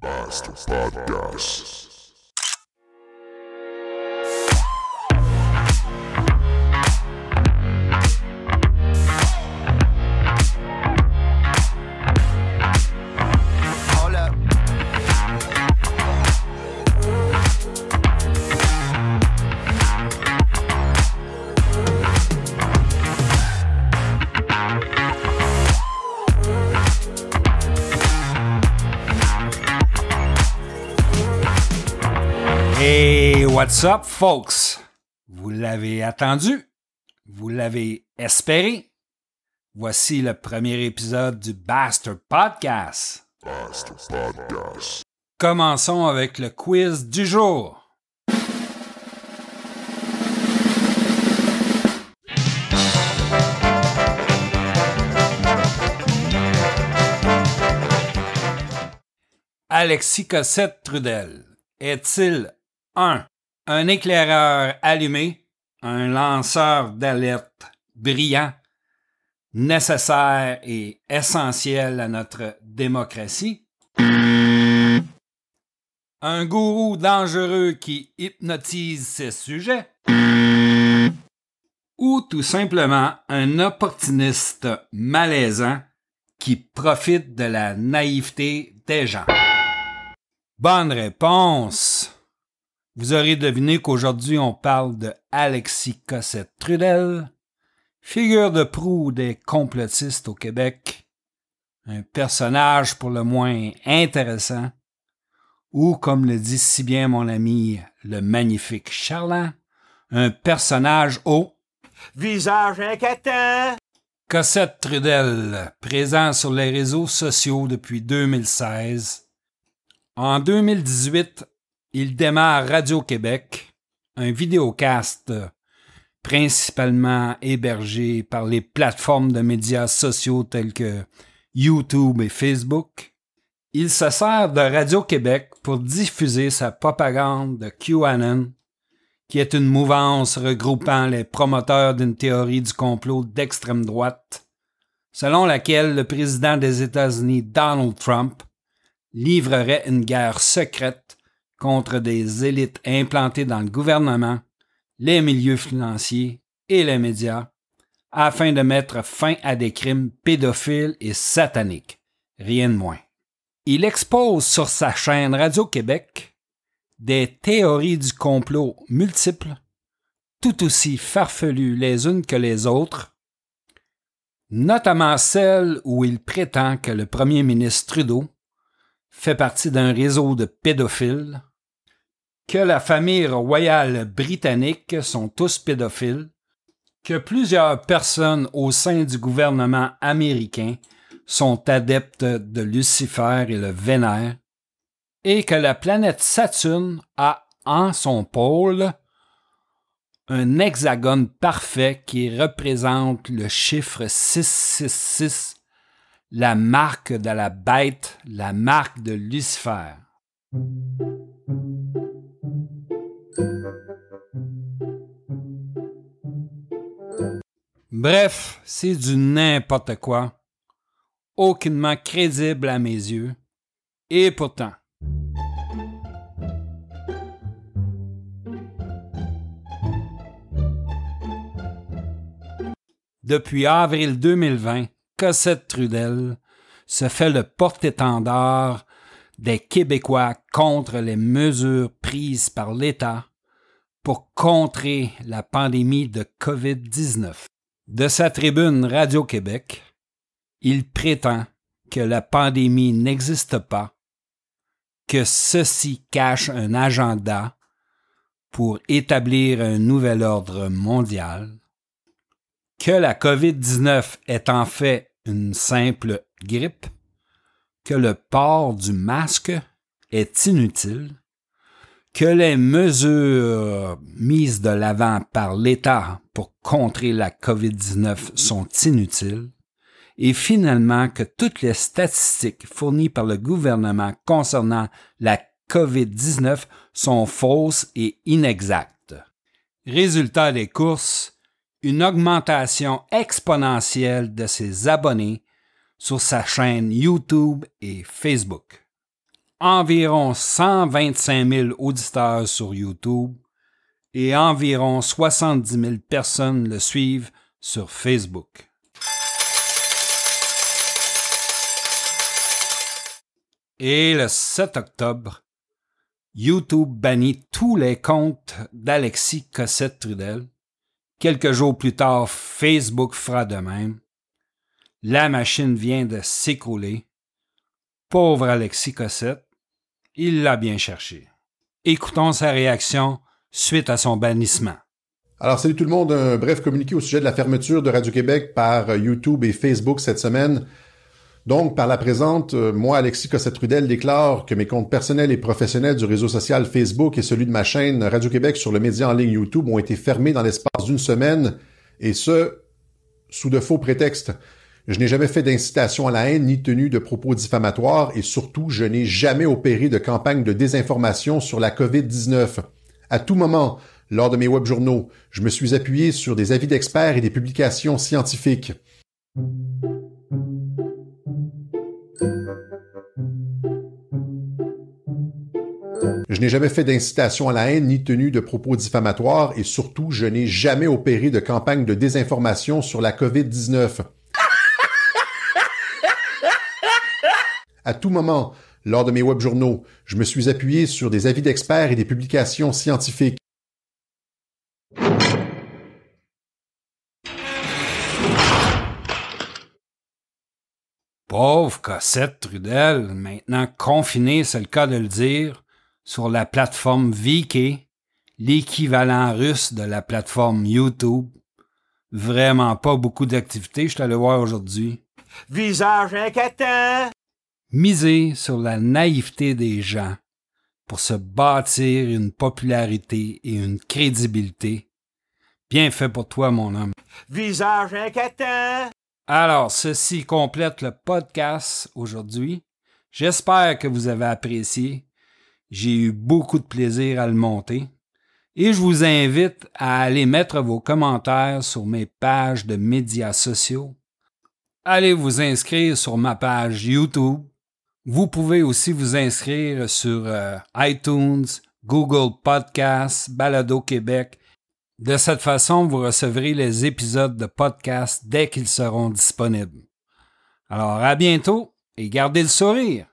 Basta Podcast. What's up, folks? Vous l'avez attendu? Vous l'avez espéré? Voici le premier épisode du Bastard Podcast. Basta Podcast. Commençons avec le quiz du jour. Alexis Cossette Trudel est-il 1. Un éclaireur allumé, un lanceur d'alerte brillant, nécessaire et essentiel à notre démocratie? Un gourou dangereux qui hypnotise ses sujets? Ou tout simplement un opportuniste malaisant qui profite de la naïveté des gens? Bonne réponse! Vous aurez deviné qu'aujourd'hui on parle de Alexis Cossette Trudel, figure de proue des complotistes au Québec, un personnage pour le moins intéressant, ou comme le dit si bien mon ami le magnifique Charlan, un personnage au Visage inquiétant. Cossette Trudel, présent sur les réseaux sociaux depuis 2016. En 2018, il démarre Radio-Québec, un vidéocast principalement hébergé par les plateformes de médias sociaux tels que YouTube et Facebook. Il se sert de Radio-Québec pour diffuser sa propagande de QAnon, qui est une mouvance regroupant les promoteurs d'une théorie du complot d'extrême droite, selon laquelle le président des États-Unis Donald Trump livrerait une guerre secrète contre des élites implantées dans le gouvernement, les milieux financiers et les médias, afin de mettre fin à des crimes pédophiles et sataniques, rien de moins. Il expose sur sa chaîne Radio-Québec des théories du complot multiples, tout aussi farfelues les unes que les autres, notamment celle où il prétend que le premier ministre Trudeau fait partie d'un réseau de pédophiles, que la famille royale britannique sont tous pédophiles, que plusieurs personnes au sein du gouvernement américain sont adeptes de Lucifer et le Vénère, et que la planète Saturne a en son pôle un hexagone parfait qui représente le chiffre 666 la marque de la bête, la marque de Lucifer. Bref, c'est du n'importe quoi, aucunement crédible à mes yeux, et pourtant. Depuis avril 2020, Cossette Trudel se fait le porte-étendard des Québécois contre les mesures prises par l'État pour contrer la pandémie de COVID-19. De sa tribune Radio-Québec, il prétend que la pandémie n'existe pas, que ceci cache un agenda pour établir un nouvel ordre mondial, que la COVID-19 est en fait une simple grippe, que le port du masque est inutile, que les mesures mises de l'avant par l'État pour contrer la COVID-19 sont inutiles, et finalement que toutes les statistiques fournies par le gouvernement concernant la COVID-19 sont fausses et inexactes. Résultat des courses, une augmentation exponentielle de ses abonnés sur sa chaîne YouTube et Facebook. Environ 125 000 auditeurs sur YouTube et environ 70 000 personnes le suivent sur Facebook. Et le 7 octobre, YouTube bannit tous les comptes d'Alexis Cossette-Trudel. Quelques jours plus tard, Facebook fera de même. La machine vient de s'écrouler. Pauvre Alexis Cossette, il l'a bien cherché. Écoutons sa réaction suite à son bannissement. Alors, salut tout le monde. Un bref communiqué au sujet de la fermeture de Radio-Québec par YouTube et Facebook cette semaine. Donc, par la présente, euh, moi, Alexis Cossette-Trudel, déclare que mes comptes personnels et professionnels du réseau social Facebook et celui de ma chaîne Radio-Québec sur le média en ligne YouTube ont été fermés dans l'espace d'une semaine, et ce, sous de faux prétextes. Je n'ai jamais fait d'incitation à la haine ni tenu de propos diffamatoires et surtout, je n'ai jamais opéré de campagne de désinformation sur la COVID-19. À tout moment, lors de mes web journaux, je me suis appuyé sur des avis d'experts et des publications scientifiques. Je n'ai jamais fait d'incitation à la haine ni tenu de propos diffamatoires et surtout, je n'ai jamais opéré de campagne de désinformation sur la COVID-19. À tout moment, lors de mes web journaux, je me suis appuyé sur des avis d'experts et des publications scientifiques. Pauvre Cossette Trudel, maintenant confiné, c'est le cas de le dire, sur la plateforme VK, l'équivalent russe de la plateforme YouTube. Vraiment pas beaucoup d'activités, je t'allais voir aujourd'hui. Visage inquiétant. Miser sur la naïveté des gens pour se bâtir une popularité et une crédibilité. Bien fait pour toi, mon homme. Visage inquiétant. Alors, ceci complète le podcast aujourd'hui. J'espère que vous avez apprécié. J'ai eu beaucoup de plaisir à le monter. Et je vous invite à aller mettre vos commentaires sur mes pages de médias sociaux. Allez vous inscrire sur ma page YouTube. Vous pouvez aussi vous inscrire sur euh, iTunes, Google Podcasts, Balado Québec. De cette façon, vous recevrez les épisodes de podcast dès qu'ils seront disponibles. Alors à bientôt et gardez le sourire.